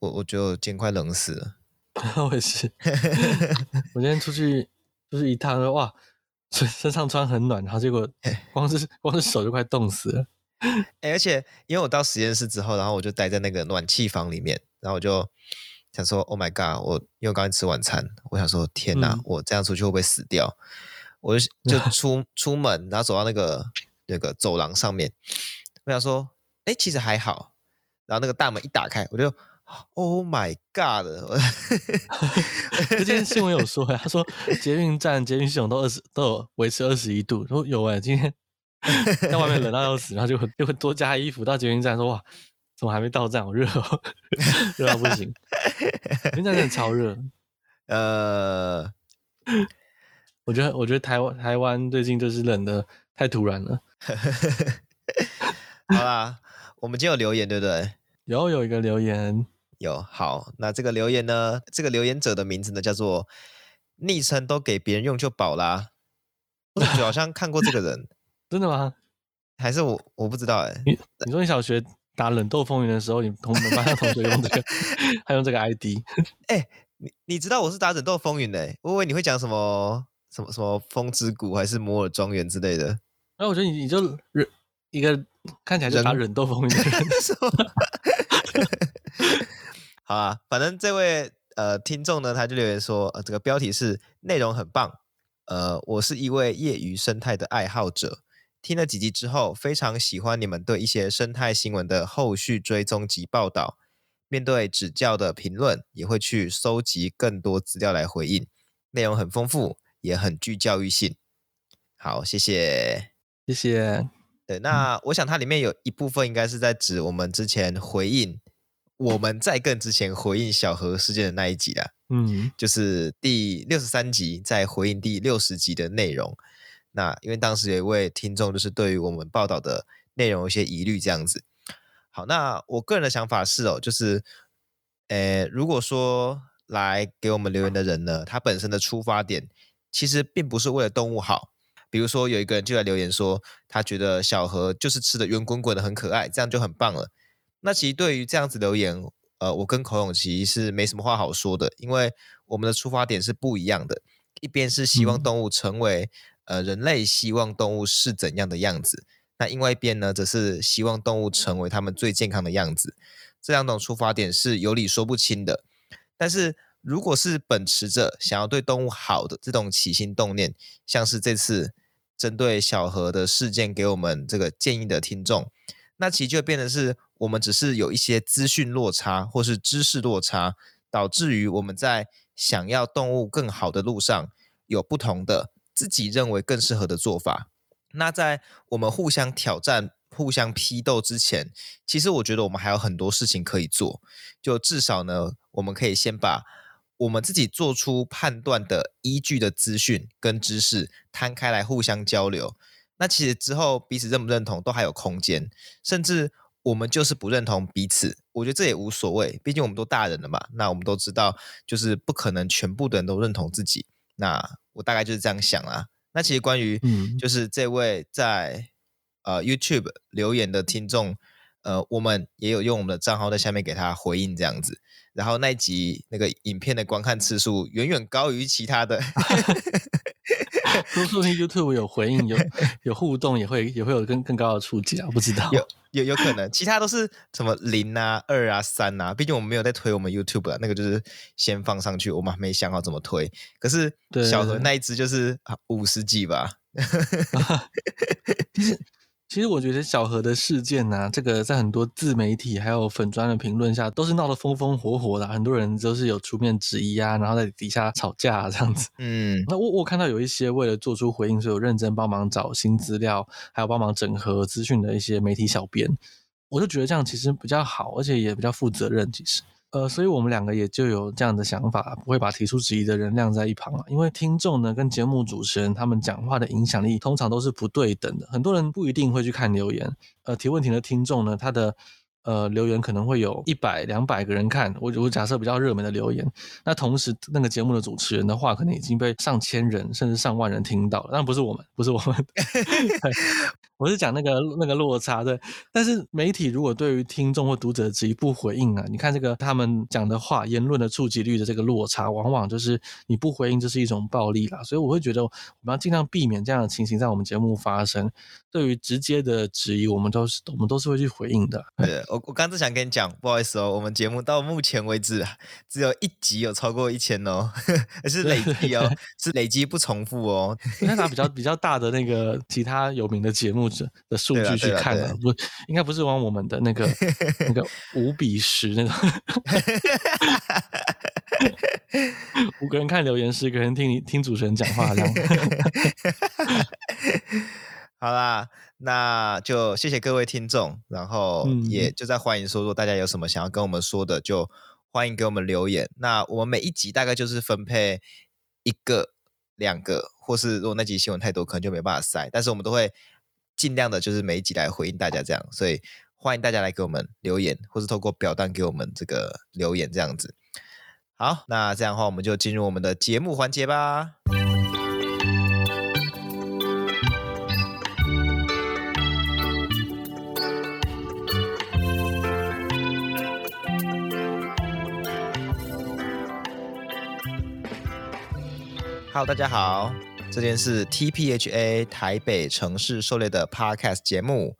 我我觉得我今天快冷死了。我也是，我今天出去就是一趟，哇，身上穿很暖，然后结果光是光是手就快冻死了。欸，而且因为我到实验室之后，然后我就待在那个暖气房里面，然后我就想说，Oh my god！我因为刚才吃晚餐，我想说，天哪，嗯、我这样出去会不会死掉？我就 就出出门，然后走到那个那个走廊上面，我想说，哎、欸，其实还好。然后那个大门一打开，我就 Oh my god！这件新闻有说，他说捷运站捷运系统都二十都有维持二十一度，说有哎，今天。在外面冷到要死，然后就会就会多加衣服。到捷运站说：“哇，怎么还没到站？我热哦，热到不行。”捷运站真的超热。呃，我觉得我觉得台湾台湾最近就是冷的太突然了。好啦，我们今天有留言对不对？有有一个留言有。好，那这个留言呢？这个留言者的名字呢叫做昵称都给别人用就饱啦。我感觉好像看过这个人。真的吗？还是我我不知道哎、欸。你你说你小学打冷斗风云的时候，你同班的同学用这个，还用这个 ID？哎、欸，你你知道我是打冷斗风云的、欸？我以为你会讲什么什么什么风之谷还是摩尔庄园之类的。那我觉得你你就人一个看起来就打冷斗风云的人。人好啊，反正这位呃听众呢，他就留言说，呃，这个标题是内容很棒。呃，我是一位业余生态的爱好者。听了几集之后，非常喜欢你们对一些生态新闻的后续追踪及报道。面对指教的评论，也会去搜集更多资料来回应，内容很丰富，也很具教育性。好，谢谢，谢谢。对，那我想它里面有一部分应该是在指我们之前回应，我们在更之前回应小何事件的那一集啦。嗯，就是第六十三集在回应第六十集的内容。那因为当时有一位听众，就是对于我们报道的内容有些疑虑，这样子。好，那我个人的想法是哦，就是，呃，如果说来给我们留言的人呢，他本身的出发点其实并不是为了动物好。比如说有一个人就在留言说，他觉得小何就是吃的圆滚滚的很可爱，这样就很棒了。那其实对于这样子留言，呃，我跟口永其实是没什么话好说的，因为我们的出发点是不一样的。一边是希望动物成为、嗯。呃，人类希望动物是怎样的样子？那另外一边呢，则是希望动物成为他们最健康的样子。这两种出发点是有理说不清的。但是，如果是秉持着想要对动物好的这种起心动念，像是这次针对小何的事件给我们这个建议的听众，那其实就变得是我们只是有一些资讯落差或是知识落差，导致于我们在想要动物更好的路上有不同的。自己认为更适合的做法。那在我们互相挑战、互相批斗之前，其实我觉得我们还有很多事情可以做。就至少呢，我们可以先把我们自己做出判断的依据的资讯跟知识摊开来互相交流。那其实之后彼此认不认同都还有空间，甚至我们就是不认同彼此，我觉得这也无所谓。毕竟我们都大人了嘛。那我们都知道，就是不可能全部的人都认同自己。那我大概就是这样想啦。那其实关于就是这位在呃 YouTube 留言的听众，呃，我们也有用我们的账号在下面给他回应这样子。然后那一集那个影片的观看次数远远高于其他的。说不定 YouTube 有回应，有有互动，也会也会有更更高的触及啊，不知道。有有有可能，其他都是什么零啊、二啊、三啊。毕竟我们没有在推我们 YouTube 啊，那个就是先放上去，我们还没想好怎么推。可是小何那一只就是五十几吧。其实。其实我觉得小何的事件呢、啊，这个在很多自媒体还有粉砖的评论下，都是闹得风风火火的，很多人都是有出面质疑啊，然后在底下吵架、啊、这样子。嗯，那我我看到有一些为了做出回应，所以有认真帮忙找新资料，还有帮忙整合资讯的一些媒体小编，我就觉得这样其实比较好，而且也比较负责任，其实。呃，所以我们两个也就有这样的想法，不会把提出质疑的人晾在一旁啊。因为听众呢跟节目主持人他们讲话的影响力通常都是不对等的，很多人不一定会去看留言。呃，提问题的听众呢，他的呃留言可能会有一百、两百个人看。我我假设比较热门的留言，那同时那个节目的主持人的话，可能已经被上千人甚至上万人听到了。当然不是我们，不是我们。我是讲那个那个落差对，但是媒体如果对于听众或读者的质疑不回应啊，你看这个他们讲的话言论的触及率的这个落差，往往就是你不回应，这是一种暴力啦。所以我会觉得我们要尽量避免这样的情形在我们节目发生。对于直接的质疑，我们都是我们都是会去回应的。对，我我刚才想跟你讲，不好意思哦，我们节目到目前为止只有一集有超过一千哦，是累积哦，是累积不重复哦。应该拿比较比较大的那个其他有名的节目的数据去看啊，不应该不是往我们的那个 那个五比十那种，五个人看留言，十个人听你听主持人讲话这样。好啦，那就谢谢各位听众，然后也就在欢迎说，如果大家有什么想要跟我们说的，就欢迎给我们留言。那我们每一集大概就是分配一个、两个，或是如果那集新闻太多，可能就没办法塞，但是我们都会尽量的，就是每一集来回应大家这样。所以欢迎大家来给我们留言，或是透过表单给我们这个留言这样子。好，那这样的话，我们就进入我们的节目环节吧。Hello，大家好，这边是 TPHA 台北城市狩猎的 Podcast 节目，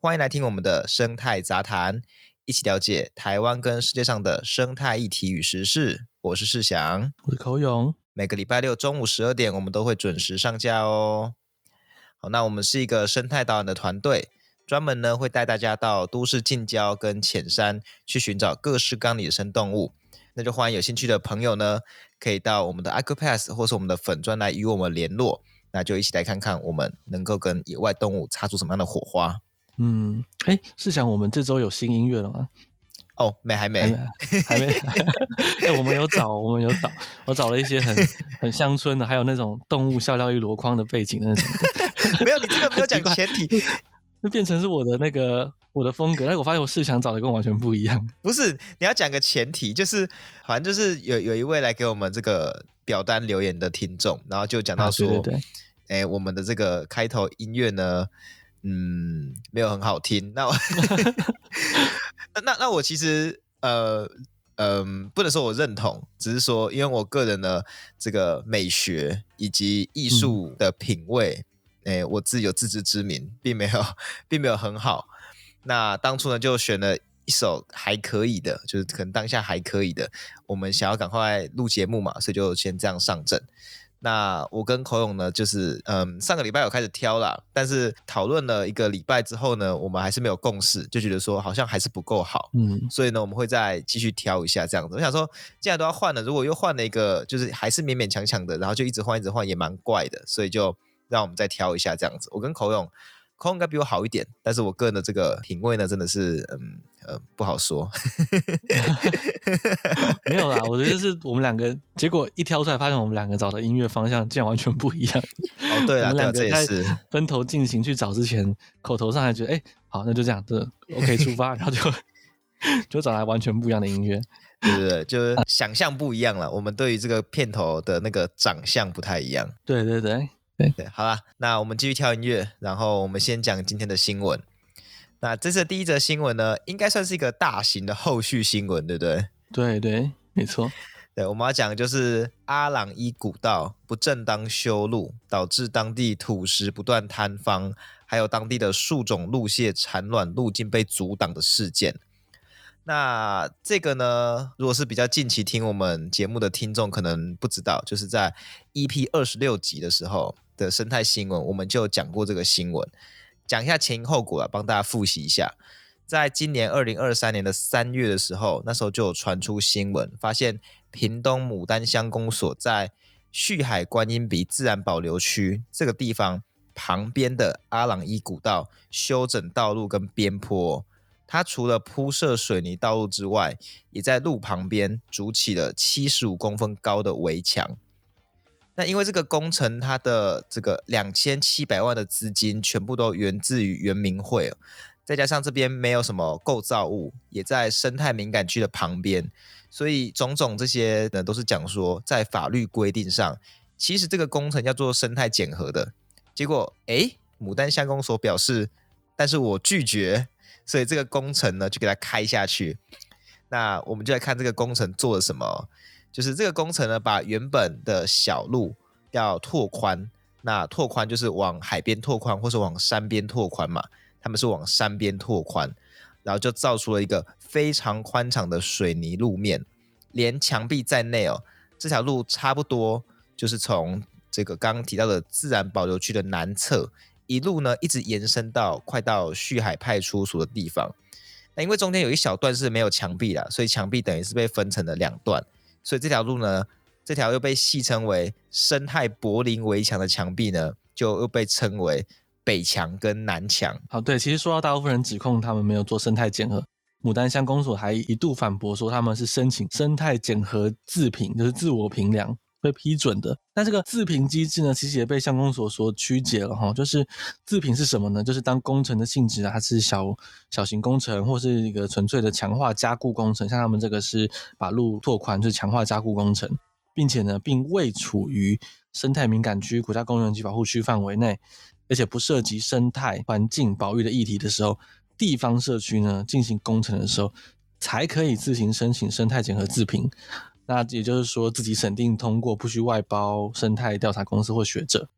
欢迎来听我们的生态杂谈，一起了解台湾跟世界上的生态议题与时事。我是世祥，我是口勇，每个礼拜六中午十二点，我们都会准时上架哦。好，那我们是一个生态导览的团队，专门呢会带大家到都市近郊跟浅山去寻找各式各样的野生动物。那就欢迎有兴趣的朋友呢，可以到我们的 Accupass 或是我们的粉专来与我们联络，那就一起来看看我们能够跟野外动物擦出什么样的火花。嗯，哎，是想我们这周有新音乐了吗？哦，没，还没，还没。哎，我们有找，我们有找，我找了一些很很乡村的，还有那种动物笑料一箩筐的背景的那种。没有，你这个没有讲 前提。就变成是我的那个我的风格，但是我发现我试想找的跟我完全不一样。不是，你要讲个前提，就是反正就是有有一位来给我们这个表单留言的听众，然后就讲到说，哎、我们的这个开头音乐呢，嗯，没有很好听。那我 那那我其实呃嗯、呃，不能说我认同，只是说因为我个人的这个美学以及艺术的品味。嗯哎，我自己有自知之明，并没有，并没有很好。那当初呢，就选了一首还可以的，就是可能当下还可以的。我们想要赶快录节目嘛，所以就先这样上阵。那我跟口勇呢，就是嗯，上个礼拜有开始挑啦，但是讨论了一个礼拜之后呢，我们还是没有共识，就觉得说好像还是不够好。嗯，所以呢，我们会再继续挑一下这样子。我想说，既然都要换了，如果又换了一个，就是还是勉勉强强的，然后就一直换一直换，也蛮怪的，所以就。让我们再挑一下这样子，我跟口勇，口勇应该比我好一点，但是我个人的这个品味呢，真的是嗯呃不好说。没有啦，我觉得是我们两个，结果一挑出来，发现我们两个找的音乐方向竟然完全不一样。哦，对 啊，我们两个在分头进行去找之前，口头上还觉得哎好，那就这样，这 OK 出发，然后就 就找来完全不一样的音乐，对对对？就是想象不一样了。我们对于这个片头的那个长相不太一样。对对对。对对，好啦，那我们继续跳音乐，然后我们先讲今天的新闻。那这次第一则新闻呢，应该算是一个大型的后续新闻，对不对？对对，没错。对，我们要讲的就是阿朗伊古道不正当修路，导致当地土石不断坍方，还有当地的树种路蟹产卵路径被阻挡的事件。那这个呢，如果是比较近期听我们节目的听众，可能不知道，就是在 EP 二十六集的时候。的生态新闻，我们就讲过这个新闻，讲一下前因后果啊，帮大家复习一下。在今年二零二三年的三月的时候，那时候就有传出新闻，发现屏东牡丹乡公所在旭海观音鼻自然保留区这个地方旁边的阿朗伊古道修整道路跟边坡，它除了铺设水泥道路之外，也在路旁边筑起了七十五公分高的围墙。那因为这个工程，它的这个两千七百万的资金全部都源自于原民会，再加上这边没有什么构造物，也在生态敏感区的旁边，所以种种这些呢，都是讲说在法律规定上，其实这个工程叫做生态检核的。结果，诶，牡丹乡公所表示，但是我拒绝，所以这个工程呢就给它开下去。那我们就来看这个工程做了什么，就是这个工程呢，把原本的小路要拓宽，那拓宽就是往海边拓宽，或是往山边拓宽嘛，他们是往山边拓宽，然后就造出了一个非常宽敞的水泥路面，连墙壁在内哦，这条路差不多就是从这个刚刚提到的自然保留区的南侧，一路呢一直延伸到快到旭海派出所的地方。那因为中间有一小段是没有墙壁的，所以墙壁等于是被分成了两段，所以这条路呢，这条又被戏称为生态柏林围墙的墙壁呢，就又被称为北墙跟南墙。好，对，其实说到大部分人指控他们没有做生态检核，牡丹香公所还一度反驳说他们是申请生态检核自评，就是自我评量。被批准的，那这个自评机制呢，其实也被相公所所曲解了哈。就是自评是什么呢？就是当工程的性质啊，它是小小型工程，或是一个纯粹的强化加固工程，像他们这个是把路拓宽，就是强化加固工程，并且呢，并未处于生态敏感区、国家公园及保护区范围内，而且不涉及生态环境保育的议题的时候，地方社区呢进行工程的时候，才可以自行申请生态检核自评。那也就是说，自己审定通过，不需外包生态调查公司或学者。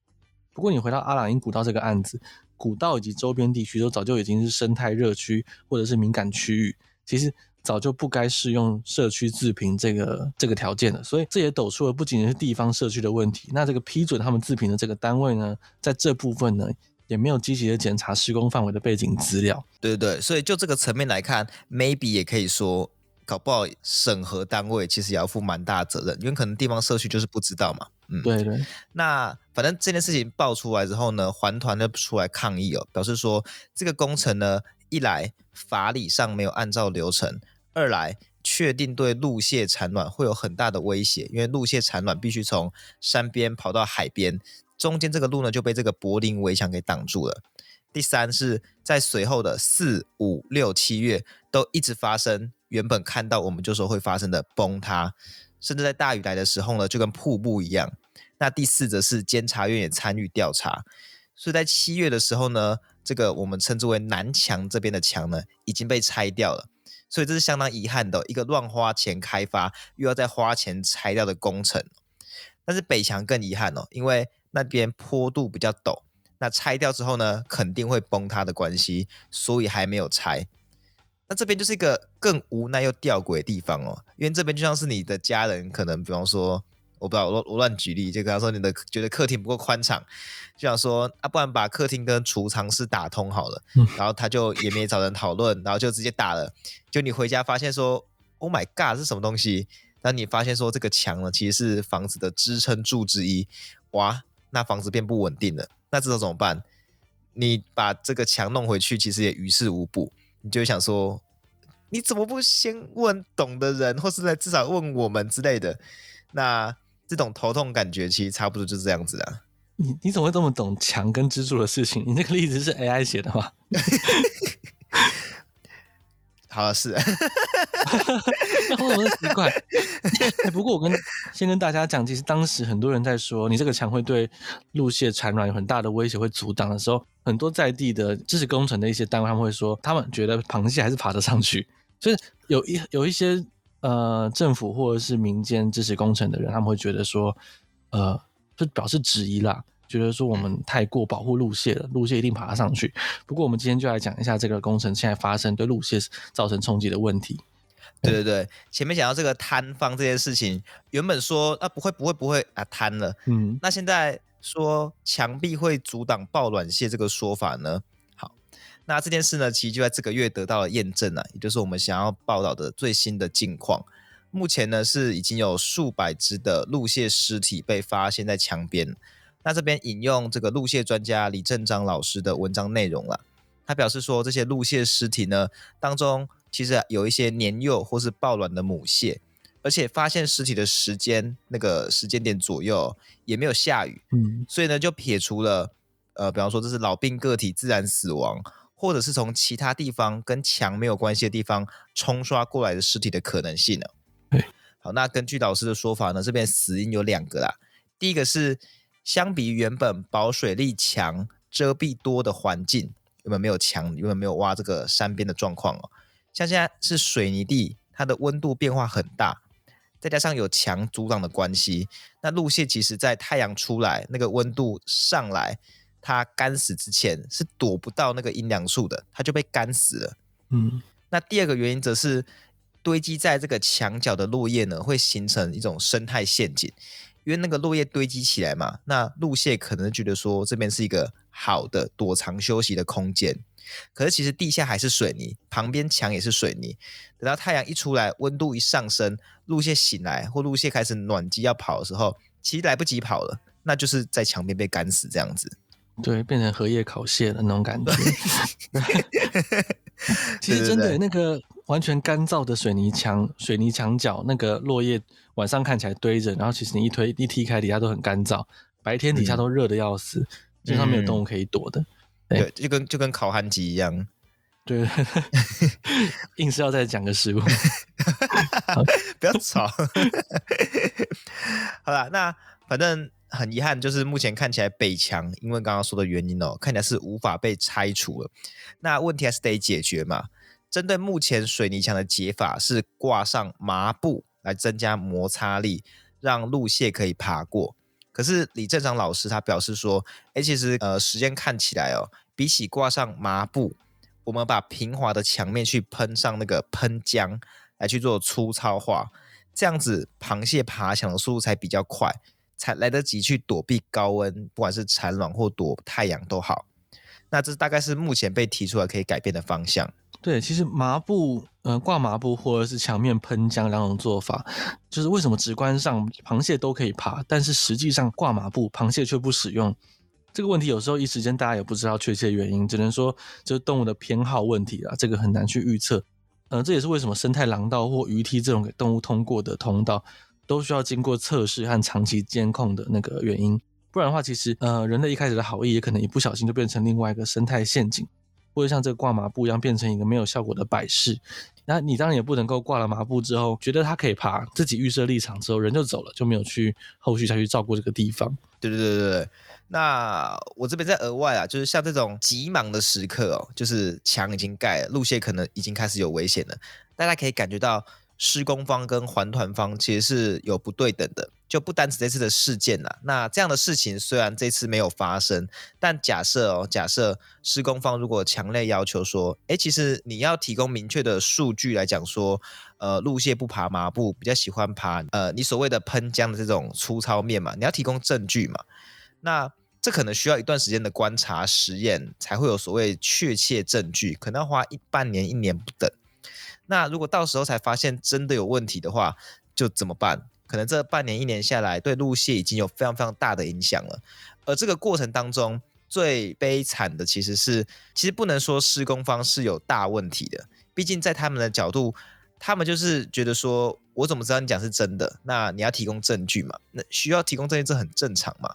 不过，你回到阿朗因古道这个案子，古道以及周边地区都早就已经是生态热区或者是敏感区域，其实早就不该适用社区自评这个这个条件了。所以，这也抖出了不仅仅是地方社区的问题。那这个批准他们自评的这个单位呢，在这部分呢，也没有积极的检查施工范围的背景资料。对对对，所以就这个层面来看，maybe 也可以说。搞不好审核单位其实也要负蛮大责任，因为可能地方社区就是不知道嘛。嗯，对对。那反正这件事情爆出来之后呢，环团就出来抗议哦，表示说这个工程呢，一来法理上没有按照流程，二来确定对陆蟹产卵会有很大的威胁，因为陆蟹产卵必须从山边跑到海边，中间这个路呢就被这个柏林围墙给挡住了。第三是在随后的四五六七月都一直发生。原本看到我们就说会发生的崩塌，甚至在大雨来的时候呢，就跟瀑布一样。那第四则是监察院也参与调查，所以在七月的时候呢，这个我们称之为南墙这边的墙呢已经被拆掉了，所以这是相当遗憾的一个乱花钱开发又要再花钱拆掉的工程。但是北墙更遗憾哦，因为那边坡度比较陡，那拆掉之后呢肯定会崩塌的关系，所以还没有拆。那这边就是一个更无奈又吊诡的地方哦，因为这边就像是你的家人，可能比方说，我不知道，我我乱举例，就跟他说你的觉得客厅不够宽敞，就想说啊，不然把客厅跟储藏室打通好了，然后他就也没找人讨论，然后就直接打了，就你回家发现说，Oh my God，是什么东西？当你发现说这个墙呢，其实是房子的支撑柱之一，哇，那房子变不稳定了，那这时候怎么办？你把这个墙弄回去，其实也于事无补。你就会想说，你怎么不先问懂的人，或是来至少问我们之类的？那这种头痛感觉，其实差不多就是这样子的。你你怎么会这么懂墙跟支柱的事情？你那个例子是 AI 写的吗？好了，是。那 我很奇怪。不过我跟先跟大家讲，其实当时很多人在说，你这个墙会对陆蟹产卵有很大的威胁，会阻挡的时候，很多在地的支持工程的一些单位，他们会说，他们觉得螃蟹还是爬得上去。所以有一有一些呃政府或者是民间支持工程的人，他们会觉得说，呃，就表示质疑啦，觉得说我们太过保护陆蟹了，陆蟹一定爬上去。不过我们今天就来讲一下这个工程现在发生对陆蟹造成冲击的问题。对对对，前面讲到这个坍方这件事情，原本说啊不会不会不会啊坍了，嗯，那现在说墙壁会阻挡抱卵蟹这个说法呢？好，那这件事呢，其实就在这个月得到了验证了，也就是我们想要报道的最新的近况。目前呢是已经有数百只的陆蟹尸体被发现在墙边。那这边引用这个陆蟹专家李正章老师的文章内容了，他表示说这些陆蟹尸体呢当中。其实有一些年幼或是抱卵的母蟹，而且发现尸体的时间那个时间点左右也没有下雨，嗯，所以呢就撇除了呃，比方说这是老病个体自然死亡，或者是从其他地方跟墙没有关系的地方冲刷过来的尸体的可能性呢。对，好，那根据老师的说法呢，这边死因有两个啦，第一个是相比原本保水力强遮蔽多的环境，有没有没有墙，有没有没有挖这个山边的状况哦。像现在是水泥地，它的温度变化很大，再加上有墙阻挡的关系，那路蟹其实在太阳出来，那个温度上来，它干死之前是躲不到那个阴凉处的，它就被干死了。嗯，那第二个原因则是堆积在这个墙角的落叶呢，会形成一种生态陷阱。因为那个落叶堆积起来嘛，那陆蟹可能觉得说这边是一个好的躲藏休息的空间。可是其实地下还是水泥，旁边墙也是水泥。等到太阳一出来，温度一上升，陆蟹醒来或陆蟹开始暖机要跑的时候，其实来不及跑了，那就是在墙边被干死这样子。对，变成荷叶烤蟹的那种感觉。其实真的那个完全干燥的水泥墙、水泥墙角，那个落叶晚上看起来堆着，然后其实你一推一踢开，底下都很干燥。白天底下都热的要死，基本上没有动物可以躲的。对，就跟就跟烤寒鸡一样。对，硬是要再讲个食物，不要吵。好了，那反正。很遗憾，就是目前看起来北墙因为刚刚说的原因哦，看起来是无法被拆除了。那问题还是得解决嘛。针对目前水泥墙的解法是挂上麻布来增加摩擦力，让陆蟹可以爬过。可是李正长老师他表示说，哎，其实呃时间看起来哦，比起挂上麻布，我们把平滑的墙面去喷上那个喷浆来去做粗糙化，这样子螃蟹爬墙的速度才比较快。才来得及去躲避高温，不管是产卵或躲太阳都好。那这大概是目前被提出来可以改变的方向。对，其实麻布，呃，挂麻布或者是墙面喷浆两种做法，就是为什么直观上螃蟹都可以爬，但是实际上挂麻布螃蟹却不使用？这个问题有时候一时间大家也不知道确切原因，只能说就是动物的偏好问题啊，这个很难去预测。呃，这也是为什么生态廊道或鱼梯这种给动物通过的通道，都需要经过测试和长期监控的那个原因，不然的话，其实呃，人类一开始的好意也可能一不小心就变成另外一个生态陷阱，或者像这个挂麻布一样变成一个没有效果的摆饰。那你当然也不能够挂了麻布之后，觉得它可以爬，自己预设立场之后人就走了，就没有去后续再去照顾这个地方。对对对对对。那我这边再额外啊，就是像这种急忙的时刻哦，就是墙已经盖了，路线可能已经开始有危险了，大家可以感觉到。施工方跟还团方其实是有不对等的，就不单指这次的事件啦。那这样的事情虽然这次没有发生，但假设哦，假设施工方如果强烈要求说，哎，其实你要提供明确的数据来讲说，呃，路线不爬麻布，比较喜欢爬呃，你所谓的喷浆的这种粗糙面嘛，你要提供证据嘛。那这可能需要一段时间的观察实验，才会有所谓确切证据，可能要花一半年、一年不等。那如果到时候才发现真的有问题的话，就怎么办？可能这半年一年下来，对路线已经有非常非常大的影响了。而这个过程当中，最悲惨的其实是，其实不能说施工方是有大问题的，毕竟在他们的角度，他们就是觉得说，我怎么知道你讲是真的？那你要提供证据嘛？那需要提供证据，这很正常嘛。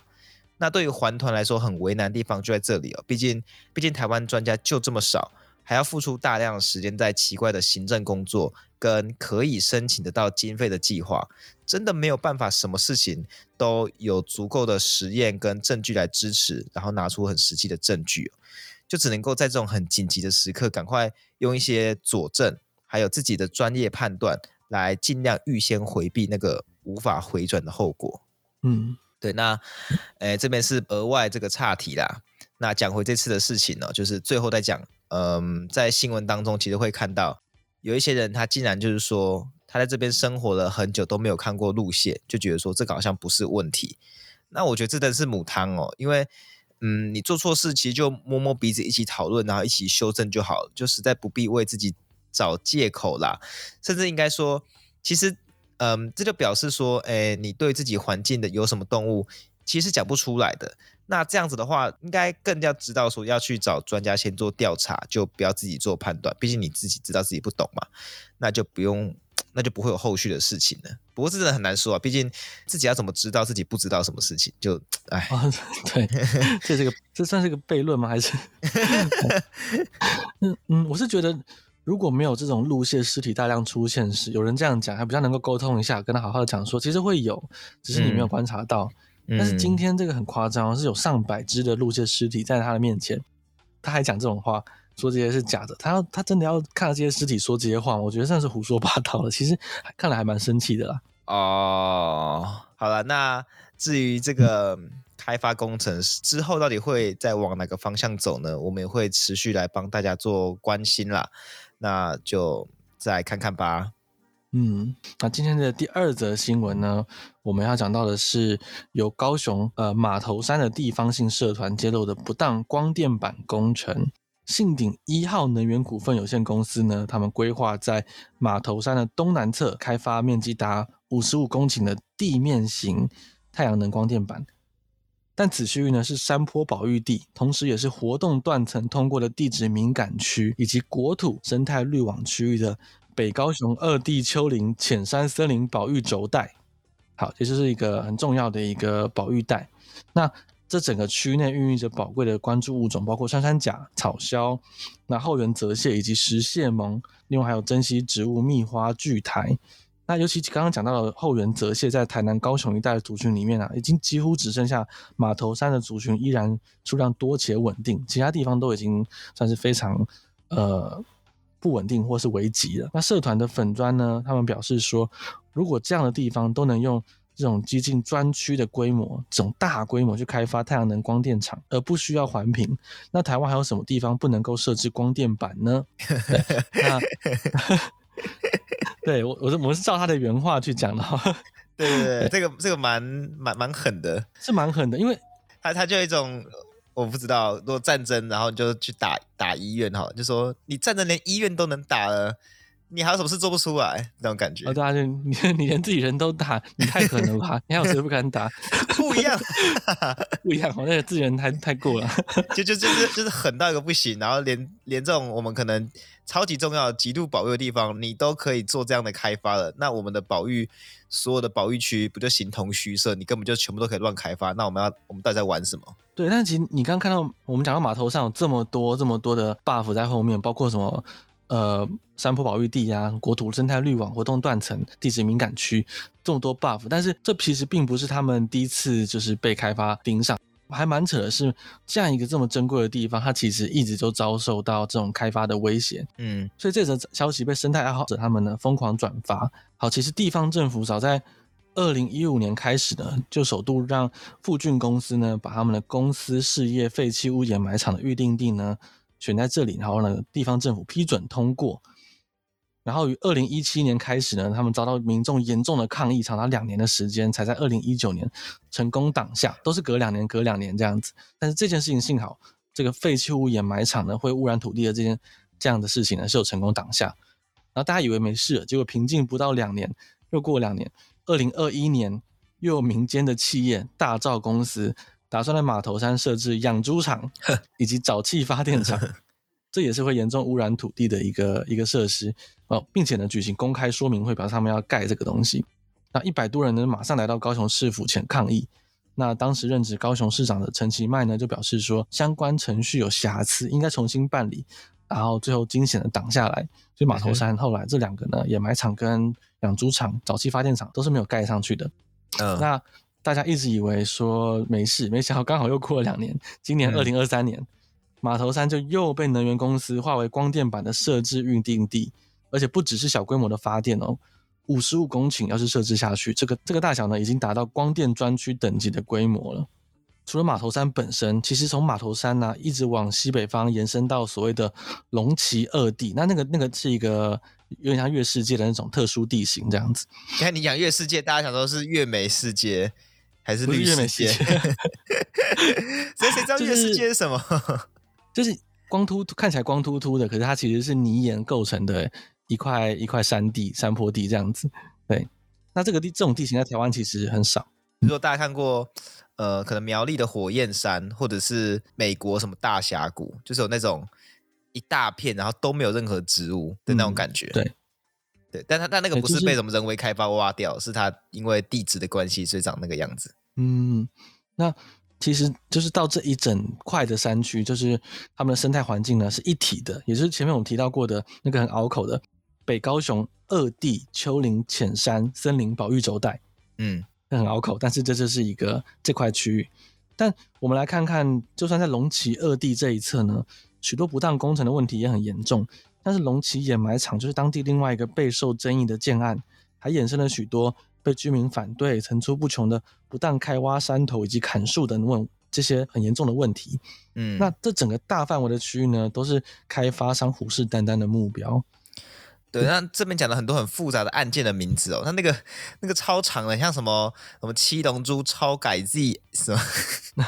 那对于环团来说，很为难的地方就在这里哦。毕竟，毕竟台湾专家就这么少。还要付出大量的时间在奇怪的行政工作跟可以申请得到经费的计划，真的没有办法，什么事情都有足够的实验跟证据来支持，然后拿出很实际的证据，就只能够在这种很紧急的时刻，赶快用一些佐证，还有自己的专业判断，来尽量预先回避那个无法回转的后果。嗯，对，那，诶，这边是额外这个岔题啦。那讲回这次的事情呢，就是最后再讲。嗯，在新闻当中，其实会看到有一些人，他竟然就是说，他在这边生活了很久都没有看过路线，就觉得说这个好像不是问题。那我觉得这真是母汤哦，因为嗯，你做错事，其实就摸摸鼻子一起讨论，然后一起修正就好了，就实在不必为自己找借口啦。甚至应该说，其实嗯，这就表示说，哎，你对自己环境的有什么动物，其实讲不出来的。那这样子的话，应该更加知道说要去找专家先做调查，就不要自己做判断。毕竟你自己知道自己不懂嘛，那就不用，那就不会有后续的事情了。不过这真的很难说啊，毕竟自己要怎么知道自己不知道什么事情？就哎、哦，对，这是个这算是个悖论吗？还是？嗯嗯，我是觉得如果没有这种陆蟹尸体大量出现时，有人这样讲，还比较能够沟通一下，跟他好好的讲说，其实会有，只是你没有观察到。嗯但是今天这个很夸张，是有上百只的鹿蟹尸体在他的面前，他还讲这种话，说这些是假的。他要他真的要看到这些尸体说这些话，我觉得算是胡说八道了。其实看来还蛮生气的啦。哦，好了，那至于这个开发工程之后到底会再往哪个方向走呢？我们也会持续来帮大家做关心啦。那就再来看看吧。嗯，那今天的第二则新闻呢，我们要讲到的是由高雄呃马头山的地方性社团揭露的不当光电板工程。信鼎一号能源股份有限公司呢，他们规划在马头山的东南侧开发面积达五十五公顷的地面型太阳能光电板，但此区域呢是山坡保育地，同时也是活动断层通过的地质敏感区以及国土生态绿网区域的。北高雄二地丘陵浅山森林保育轴带，好，这就是一个很重要的一个保育带。那这整个区内孕育着宝贵的关注物种，包括穿山甲、草鸮、那后缘泽蟹以及石蟹獴，另外还有珍稀植物蜜花巨苔。那尤其刚刚讲到的后缘泽蟹，在台南、高雄一带的族群里面啊，已经几乎只剩下马头山的族群依然数量多且稳定，其他地方都已经算是非常呃。不稳定或是危急了。那社团的粉砖呢？他们表示说，如果这样的地方都能用这种接近专区的规模，这种大规模去开发太阳能光电厂，而不需要环评，那台湾还有什么地方不能够设置光电板呢？对，那 对我我是我是照他的原话去讲的。对对 对，这个这个蛮蛮蛮狠的，是蛮狠的，因为他他就有一种。我不知道，如果战争，然后你就去打打医院哈，就说你战争连医院都能打了，你还有什么事做不出来？那种感觉。哦，对啊，就你 你连自己人都打，你太狠了吧？你还有谁不敢打？不一样，不一样，我那个自己人太太过了，就就就是就是狠到一个不行，然后连连这种我们可能超级重要、极度保育的地方，你都可以做这样的开发了，那我们的保育。所有的保育区不就形同虚设？你根本就全部都可以乱开发。那我们要，我们到底在玩什么？对，但其实你刚刚看到我们讲到码头上有这么多、这么多的 buff 在后面，包括什么呃山坡保育地啊、国土生态绿网、活动断层、地质敏感区，这么多 buff。但是这其实并不是他们第一次就是被开发盯上。还蛮扯的是，这样一个这么珍贵的地方，它其实一直都遭受到这种开发的威胁。嗯，所以这则消息被生态爱好者他们呢疯狂转发。好，其实地方政府早在二零一五年开始呢，就首度让富俊公司呢把他们的公司事业废弃物掩埋场的预定地呢选在这里，然后呢地方政府批准通过。然后于二零一七年开始呢，他们遭到民众严重的抗议，长达两年的时间，才在二零一九年成功挡下，都是隔两年、隔两年这样子。但是这件事情幸好，这个废弃物掩埋场呢会污染土地的这件这样的事情呢是有成功挡下。然后大家以为没事了，结果平静不到两年，又过两年，二零二一年又有民间的企业大造公司打算在马头山设置养猪场以及沼气发电厂。这也是会严重污染土地的一个一个设施哦，并且呢举行公开说明会，表示他们要盖这个东西。那一百多人呢马上来到高雄市府前抗议。那当时任职高雄市长的陈其迈呢就表示说，相关程序有瑕疵，应该重新办理。然后最后惊险的挡下来，所以马头山后来这两个呢掩埋场跟养猪场、早期发电厂都是没有盖上去的。嗯，那大家一直以为说没事，没想到刚好又过了两年，今年二零二三年。嗯马头山就又被能源公司划为光电板的设置预定地，而且不只是小规模的发电哦，五十五公顷要是设置下去，这个这个大小呢，已经达到光电专区等级的规模了。除了马头山本身，其实从马头山呢、啊、一直往西北方延伸到所谓的龙崎二地，那那个那个是一个有点像月世界的那种特殊地形这样子。你看，你讲月世界，大家想说是月美世界还是绿世界？所以谁知道月世界是什么？就 是就是光秃看起来光秃秃的，可是它其实是泥岩构成的一块一块山地山坡地这样子。对，那这个地这种地形在台湾其实很少。如果大家看过，呃，可能苗栗的火焰山，或者是美国什么大峡谷，就是有那种一大片，然后都没有任何植物的那种感觉。嗯、对，对，但它但那个不是被什么人为开发挖掉，就是、是它因为地质的关系，所以长那个样子。嗯，那。其实就是到这一整块的山区，就是他们的生态环境呢是一体的，也就是前面我们提到过的那个很拗口的北高雄二地丘陵浅山森林保育轴带。嗯，很拗口。但是这就是一个这块区域。但我们来看看，就算在龙崎二地这一侧呢，许多不当工程的问题也很严重。但是龙崎掩埋场就是当地另外一个备受争议的建案，还衍生了许多被居民反对、层出不穷的不当开挖山头以及砍树等问这些很严重的问题。嗯，那这整个大范围的区域呢，都是开发商虎视眈眈的目标。对，那这边讲了很多很复杂的案件的名字哦，它那个那个超长的，像什么什么七龙珠超改 Z 什么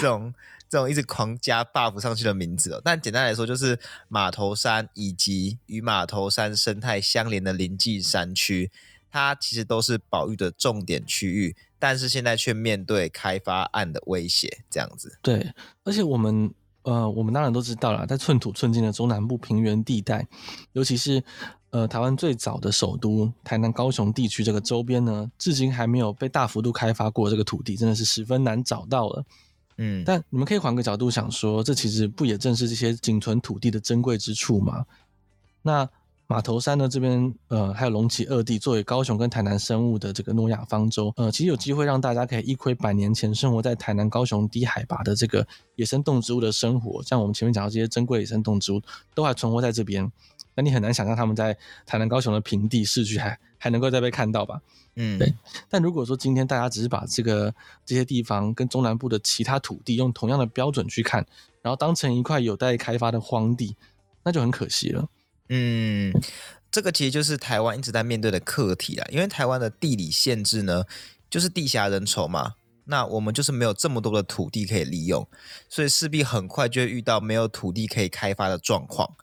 这种这种一直狂加 buff 上去的名字哦。但简单来说，就是马头山以及与马头山生态相连的临近山区，它其实都是保育的重点区域，但是现在却面对开发案的威胁，这样子。对，而且我们。呃，我们当然都知道了，在寸土寸金的中南部平原地带，尤其是呃台湾最早的首都台南、高雄地区这个周边呢，至今还没有被大幅度开发过这个土地，真的是十分难找到了。嗯，但你们可以换个角度想说，这其实不也正是这些仅存土地的珍贵之处吗？那。码头山呢，这边呃，还有龙崎二地作为高雄跟台南生物的这个诺亚方舟，呃，其实有机会让大家可以一窥百年前生活在台南、高雄低海拔的这个野生动植物的生活。像我们前面讲到这些珍贵野生动植物都还存活在这边，那你很难想象他们在台南、高雄的平地市区还还能够再被看到吧？嗯，对。但如果说今天大家只是把这个这些地方跟中南部的其他土地用同样的标准去看，然后当成一块有待开发的荒地，那就很可惜了。嗯，这个其实就是台湾一直在面对的课题啦。因为台湾的地理限制呢，就是地狭人稠嘛，那我们就是没有这么多的土地可以利用，所以势必很快就会遇到没有土地可以开发的状况。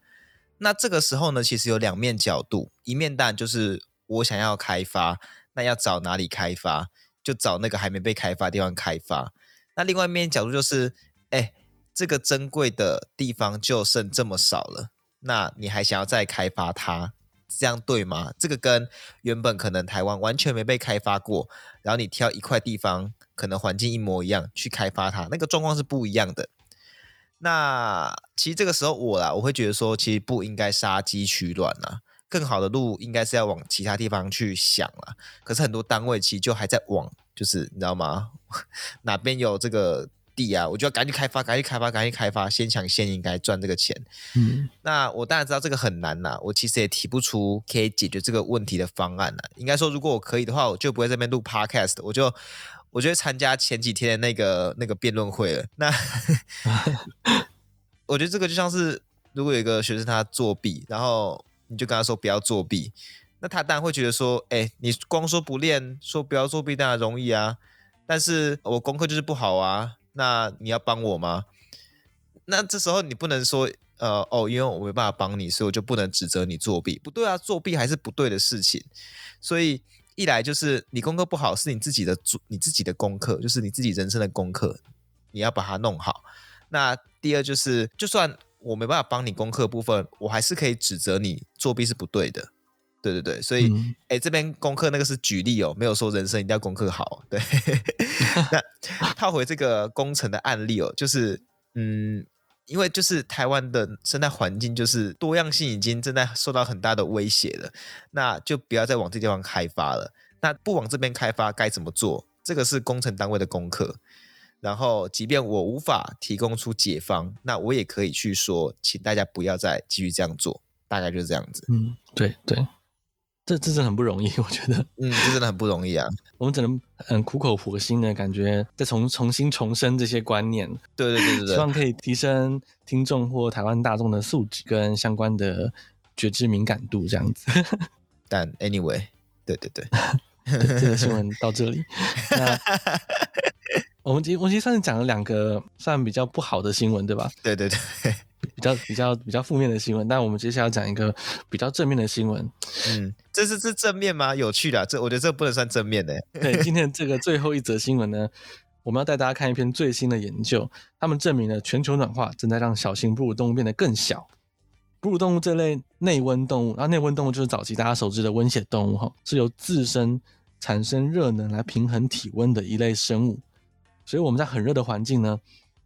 那这个时候呢，其实有两面角度，一面当然就是我想要开发，那要找哪里开发，就找那个还没被开发地方开发。那另外一面角度就是，哎，这个珍贵的地方就剩这么少了。那你还想要再开发它，这样对吗？这个跟原本可能台湾完全没被开发过，然后你挑一块地方，可能环境一模一样去开发它，那个状况是不一样的。那其实这个时候我啦，我会觉得说，其实不应该杀鸡取卵啊，更好的路应该是要往其他地方去想了。可是很多单位其实就还在往，就是你知道吗？哪边有这个？地啊，我就要赶紧开发，赶紧开发，赶紧开发，先抢先赢，该赚这个钱。嗯，那我当然知道这个很难呐，我其实也提不出可以解决这个问题的方案呐。应该说，如果我可以的话，我就不会在这边录 podcast，我就我就会参加前几天的那个那个辩论会了。那 我觉得这个就像是，如果有一个学生他作弊，然后你就跟他说不要作弊，那他当然会觉得说，哎，你光说不练，说不要作弊当然容易啊，但是我功课就是不好啊。那你要帮我吗？那这时候你不能说，呃，哦，因为我没办法帮你，所以我就不能指责你作弊。不对啊，作弊还是不对的事情。所以一来就是你功课不好，是你自己的做你自己的功课，就是你自己人生的功课，你要把它弄好。那第二就是，就算我没办法帮你功课部分，我还是可以指责你作弊是不对的。对对对，所以，哎、嗯，这边功课那个是举例哦，没有说人生一定要功课好。对，那套回这个工程的案例哦，就是，嗯，因为就是台湾的生态环境就是多样性已经正在受到很大的威胁了，那就不要再往这地方开发了。那不往这边开发该怎么做？这个是工程单位的功课。然后，即便我无法提供出解方，那我也可以去说，请大家不要再继续这样做。大概就是这样子。嗯，对对。这这真的很不容易，我觉得，嗯，这真的很不容易啊。我们只能很苦口婆心的感觉，再重重新重申这些观念。对对对对对，希望可以提升听众或台湾大众的素质跟相关的觉知敏感度，这样子。但 anyway，对对对，对 这个新闻到这里。那我们其实我们其实算是讲了两个算比较不好的新闻，对吧？对对对。比较比较比较负面的新闻，但我们接下来要讲一个比较正面的新闻。嗯，这是是正面吗？有趣的，这我觉得这不能算正面的。对，今天 这个最后一则新闻呢，我们要带大家看一篇最新的研究，他们证明了全球暖化正在让小型哺乳动物变得更小。哺乳动物这类内温动物，然后内温动物就是早期大家熟知的温血动物哈，是由自身产生热能来平衡体温的一类生物。所以我们在很热的环境呢，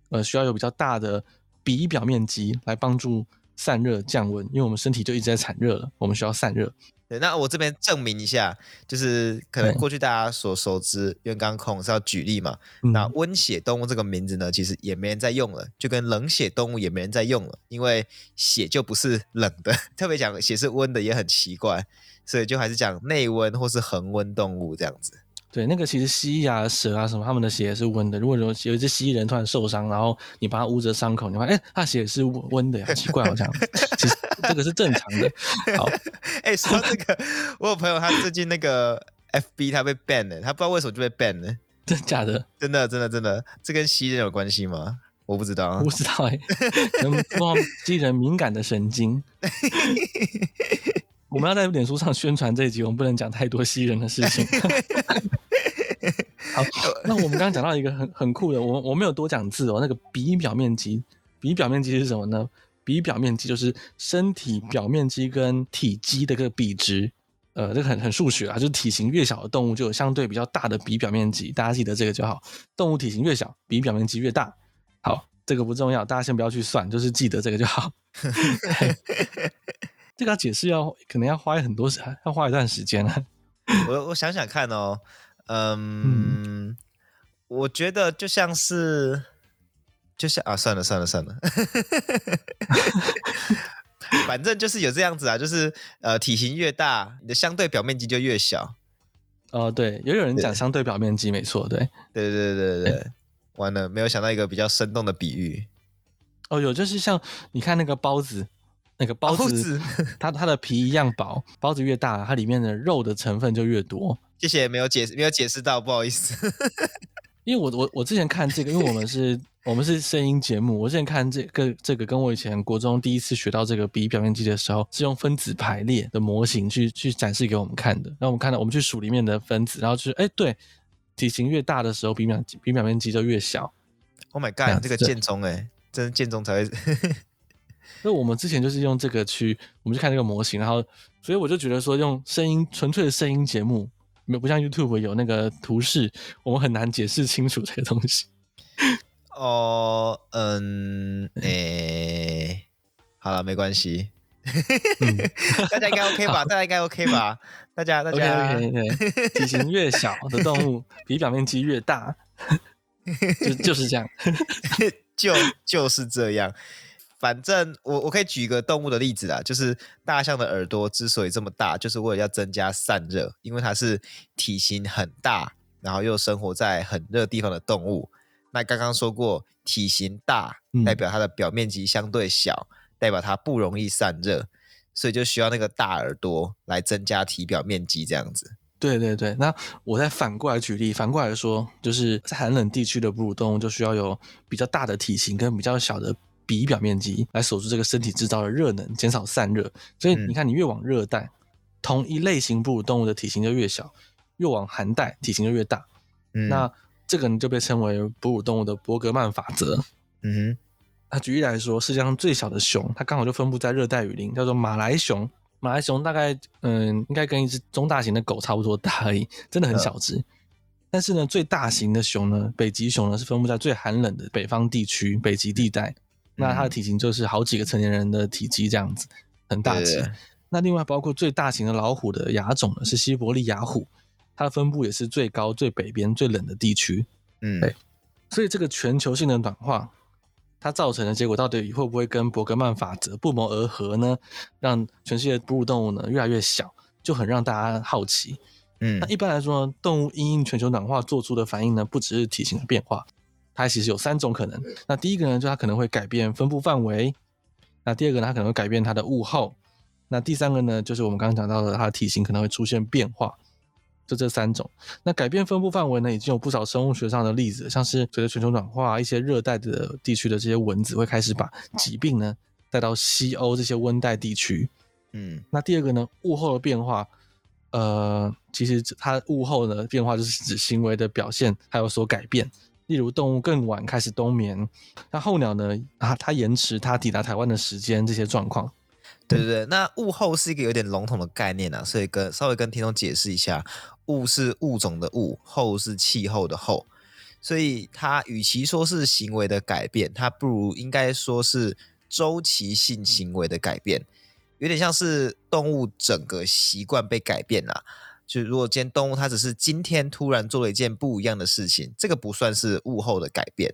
呃，需要有比较大的。比表面积来帮助散热降温，因为我们身体就一直在产热了，我们需要散热。对，那我这边证明一下，就是可能过去大家所熟知，因为刚刚孔是要举例嘛，嗯、那温血动物这个名字呢，其实也没人在用了，就跟冷血动物也没人在用了，因为血就不是冷的，特别讲血是温的也很奇怪，所以就还是讲内温或是恒温动物这样子。对，那个其实蜥蜴啊、蛇啊什么，它们的血也是温的。如果有有一只蜥蜴人突然受伤，然后你帮他捂着伤口，你发现哎，它血是温的呀，奇怪好像。其实这个是正常的。好，哎，说这个，我有朋友他最近那个 FB 他被 ban 了，他不知道为什么就被 ban 了。真的假的？真的真的真的，这跟蜥蜴人有关系吗？我不知道，啊不知道哎、欸，能摸蜥蜴人敏感的神经。我们要在脸书上宣传这一集，我们不能讲太多蜥蜴人的事情。好，那我们刚刚讲到一个很很酷的，我我没有多讲字哦。那个比表面积，比表面积是什么呢？比表面积就是身体表面积跟体积的一个比值。呃，这个很很数学啊，就是体型越小的动物就有相对比较大的比表面积。大家记得这个就好。动物体型越小，比表面积越大。好，这个不重要，大家先不要去算，就是记得这个就好。这个要解释要可能要花很多时，要花一段时间啊。我我想想看哦。嗯，嗯，我觉得就像是，就像啊，算了算了算了，反正就是有这样子啊，就是呃，体型越大，你的相对表面积就越小。哦，对，也有人讲相对表面积没错，对，对对对对对，欸、完了，没有想到一个比较生动的比喻。哦，有，就是像你看那个包子，那个包子，包子 它它的皮一样薄，包子越大，它里面的肉的成分就越多。谢谢，没有解释，没有解释到，不好意思。因为我我我之前看这个，因为我们是，我们是声音节目，我之前看这个这个跟我以前国中第一次学到这个比表面积的时候，是用分子排列的模型去去展示给我们看的。那我们看到，我们去数里面的分子，然后就是，哎，对，体型越大的时候，比表比表面积就越小。Oh my god，这，这个建中哎，真是建中才会。那我们之前就是用这个去，我们去看这个模型，然后，所以我就觉得说，用声音纯粹的声音节目。没有，不像 YouTube 有那个图示，我们很难解释清楚这个东西。哦，嗯，诶、欸，好了，没关系，嗯、大家应该 OK 吧？大家应该 OK 吧？大家，大家，OK OK，体型越小的动物 比表面积越大，就就是这样，就就是这样。反正我我可以举一个动物的例子啊，就是大象的耳朵之所以这么大，就是为了要增加散热，因为它是体型很大，然后又生活在很热地方的动物。那刚刚说过，体型大代表它的表面积相对小，嗯、代表它不容易散热，所以就需要那个大耳朵来增加体表面积这样子。对对对，那我再反过来举例，反过来说，就是在寒冷地区的哺乳动物就需要有比较大的体型跟比较小的。比表面积来锁住这个身体制造的热能，减少散热。所以你看，你越往热带，嗯、同一类型哺乳动物的体型就越小；越往寒带，体型就越大。嗯、那这个呢就被称为哺乳动物的伯格曼法则。嗯哼，那举例来说，世界上最小的熊，它刚好就分布在热带雨林，叫做马来熊。马来熊大概嗯，应该跟一只中大型的狗差不多大而已，真的很小只。嗯、但是呢，最大型的熊呢，北极熊呢，是分布在最寒冷的北方地区，北极地带。那它的体型就是好几个成年人的体积这样子，很大只。那另外包括最大型的老虎的亚种呢，是西伯利亚虎，它的分布也是最高、最北边、最冷的地区。嗯，对。所以这个全球性的暖化，它造成的结果到底会不会跟伯格曼法则不谋而合呢？让全世界哺乳动物呢越来越小，就很让大家好奇。嗯，那一般来说呢，动物因应全球暖化做出的反应呢，不只是体型的变化。它其实有三种可能。那第一个呢，就它可能会改变分布范围；那第二个呢，它可能会改变它的物候；那第三个呢，就是我们刚刚讲到的，它的体型可能会出现变化。就这三种。那改变分布范围呢，已经有不少生物学上的例子，像是随着全球暖化，一些热带的地区的这些蚊子会开始把疾病呢带到西欧这些温带地区。嗯，那第二个呢，物候的变化，呃，其实它物候的变化就是指行为的表现还有所改变。例如动物更晚开始冬眠，那候鸟呢？啊，它延迟它抵达台湾的时间，这些状况。对对对，那物候是一个有点笼统的概念啊，所以跟稍微跟听众解释一下，物是物种的物，候是气候的候，所以它与其说是行为的改变，它不如应该说是周期性行为的改变。有点像是动物整个习惯被改变了。就如果今天动物它只是今天突然做了一件不一样的事情，这个不算是物候的改变。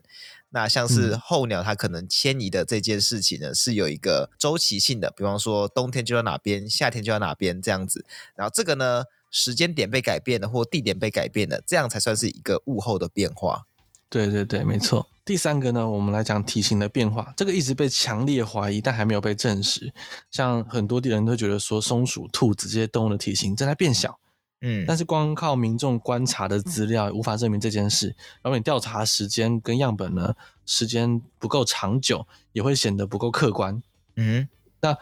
那像是候鸟它可能迁移的这件事情呢，是有一个周期性的，比方说冬天就到哪边，夏天就到哪边这样子。然后这个呢，时间点被改变了，或地点被改变了，这样才算是一个物候的变化。对对对，没错。第三个呢，我们来讲体型的变化，这个一直被强烈怀疑，但还没有被证实。像很多地人都觉得说，松鼠、兔子这些动物的体型正在变小。嗯，但是光靠民众观察的资料无法证明这件事。然后你调查时间跟样本呢，时间不够长久，也会显得不够客观。嗯，那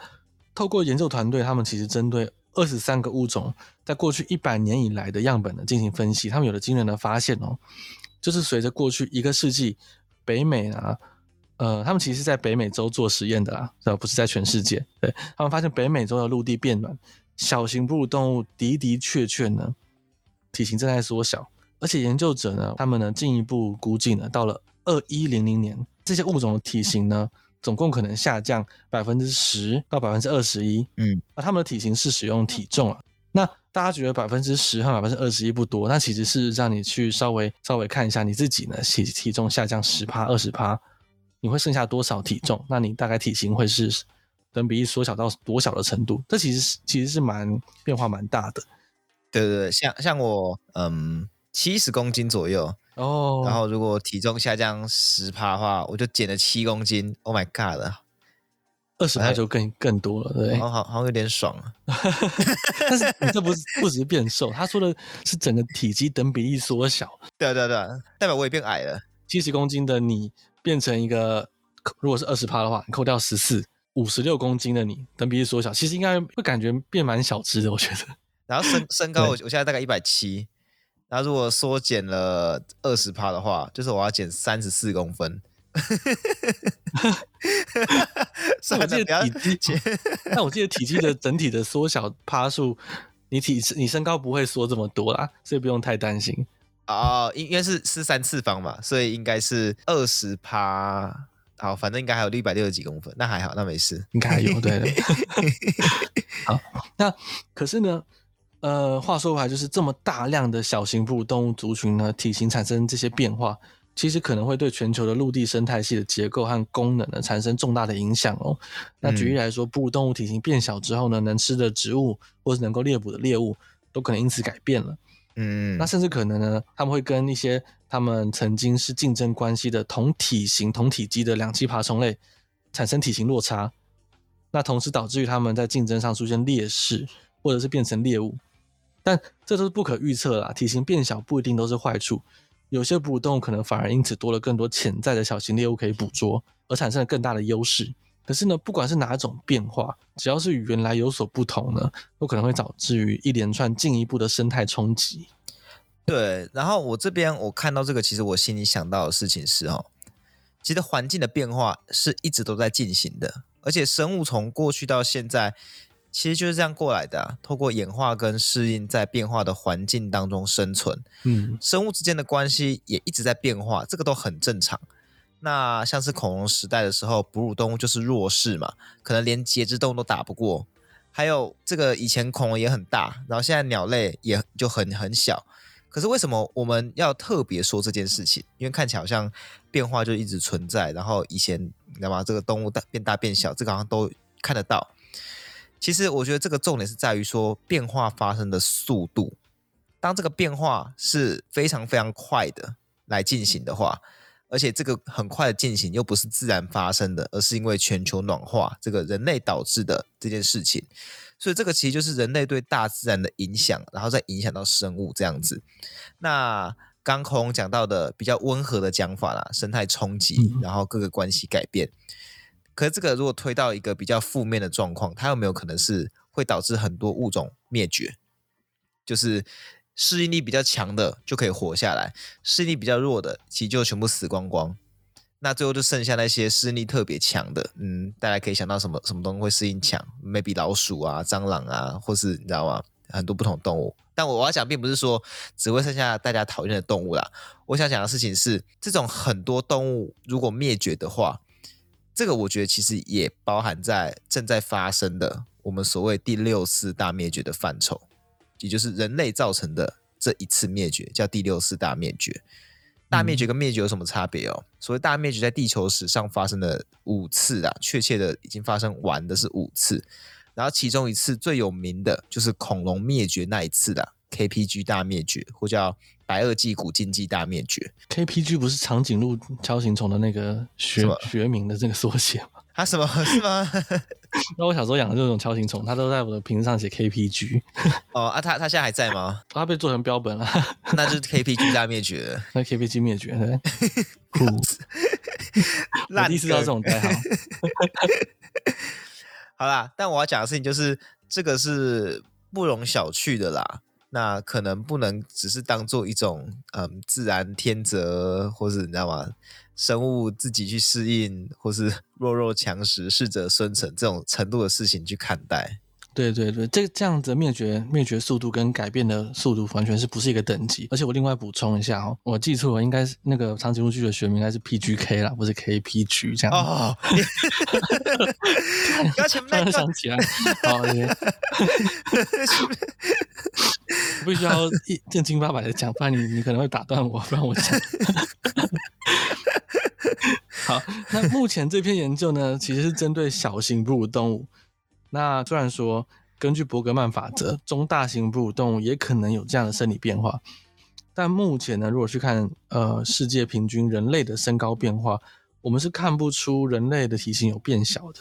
透过研究团队，他们其实针对二十三个物种，在过去一百年以来的样本呢进行分析，他们有了惊人的发现哦，就是随着过去一个世纪，北美啊，呃，他们其实是在北美洲做实验的啦，而不是在全世界。对，他们发现北美洲的陆地变暖。小型哺乳动物的的确确呢，体型正在缩小，而且研究者呢，他们呢进一步估计呢，到了二一零零年，这些物种的体型呢，总共可能下降百分之十到百分之二十一。嗯，那他们的体型是使用体重啊。那大家觉得百分之十和百分之二十一不多，那其实是让你去稍微稍微看一下你自己呢，体体重下降十趴二十趴，你会剩下多少体重？那你大概体型会是？等比例缩小到多小的程度？这其实是其实是蛮变化蛮大的。对对对，像像我嗯七十公斤左右哦，然后如果体重下降十趴的话，我就减了七公斤。Oh my god！二十趴就更更多了，对，好好好像有点爽啊。但是你这不是不只是变瘦，他说的是整个体积等比例缩小。对对对，代表我也变矮了。七十公斤的你变成一个，如果是二十趴的话，你扣掉十四。五十六公斤的你，等比例缩小，其实应该会感觉变蛮小只的，我觉得。然后身身高我，我我现在大概一百七，然后如果缩减了二十趴的话，就是我要减三十四公分。那我记得体积，但我记得体积的 整体的缩小趴数，你体你身高不会缩这么多啦，所以不用太担心。哦，因因为是是三次方嘛，所以应该是二十趴。好，反正应该还有一百六十几公分，那还好，那没事，应该还有，对的。好，那可是呢，呃，话说回来，就是这么大量的小型哺乳动物族群呢，体型产生这些变化，其实可能会对全球的陆地生态系的结构和功能呢产生重大的影响哦。那举例来说，哺乳动物体型变小之后呢，能吃的植物或是能够猎捕的猎物，都可能因此改变了。嗯，那甚至可能呢，他们会跟一些他们曾经是竞争关系的同体型、同体积的两栖爬虫类产生体型落差，那同时导致于他们在竞争上出现劣势，或者是变成猎物。但这都是不可预测啦，体型变小不一定都是坏处，有些哺乳动物可能反而因此多了更多潜在的小型猎物可以捕捉，而产生了更大的优势。可是呢，不管是哪种变化，只要是与原来有所不同呢，都可能会导致于一连串进一步的生态冲击。对，然后我这边我看到这个，其实我心里想到的事情是哦，其实环境的变化是一直都在进行的，而且生物从过去到现在，其实就是这样过来的啊，透过演化跟适应，在变化的环境当中生存。嗯，生物之间的关系也一直在变化，这个都很正常。那像是恐龙时代的时候，哺乳动物就是弱势嘛，可能连节肢动物都打不过。还有这个以前恐龙也很大，然后现在鸟类也就很很小。可是为什么我们要特别说这件事情？因为看起来好像变化就一直存在，然后以前你知道吗？这个动物大变大变小，这个好像都看得到。其实我觉得这个重点是在于说变化发生的速度。当这个变化是非常非常快的来进行的话。而且这个很快的进行又不是自然发生的，而是因为全球暖化这个人类导致的这件事情，所以这个其实就是人类对大自然的影响，然后再影响到生物这样子。那刚空讲到的比较温和的讲法啦，生态冲击，然后各个关系改变。可是这个如果推到一个比较负面的状况，它有没有可能是会导致很多物种灭绝？就是。适应力比较强的就可以活下来，适应力比较弱的其实就全部死光光。那最后就剩下那些适应力特别强的，嗯，大家可以想到什么什么东西会适应强？maybe 老鼠啊、蟑螂啊，或是你知道吗？很多不同动物。但我我要讲，并不是说只会剩下大家讨厌的动物啦。我想讲的事情是，这种很多动物如果灭绝的话，这个我觉得其实也包含在正在发生的我们所谓第六次大灭绝的范畴，也就是人类造成的这一次灭绝，叫第六次大灭绝。大灭绝跟灭绝有什么差别哦？所谓大灭绝在地球史上发生了五次啊，确切的已经发生完的是五次，然后其中一次最有名的就是恐龙灭绝那一次的 KPG 大灭绝，或叫白垩纪古近纪大灭绝。KPG 不是长颈鹿锹形虫的那个学学名的这个缩写吗？它什么 是吗？那我小时候养的这种锹形虫，它都在我的瓶子上写 KPG。哦啊，它它现在还在吗？它被做成标本了，那就是 KPG 大灭绝了。那 KPG 灭绝，对。酷，我第一次知道这种代号。好啦，但我要讲的事情就是，这个是不容小觑的啦。那可能不能只是当做一种嗯自然天择，或是你知道吗？生物自己去适应，或是 弱肉强食、适者生存这种程度的事情去看待。对对对，这这样子灭绝灭绝速度跟改变的速度完全是不是一个等级？而且我另外补充一下哦，我记错了，应该是那个长颈鹿剧的学名应该是 PGK 啦，不是 KPG 这样。哦，刚前面 想起来，好，我必须要一正经八百的讲，不然你你可能会打断我，不然我讲。好，那目前这篇研究呢，其实是针对小型哺乳动物。那虽然说，根据伯格曼法则，中大型哺乳动物也可能有这样的生理变化，但目前呢，如果去看呃世界平均人类的身高变化，我们是看不出人类的体型有变小的，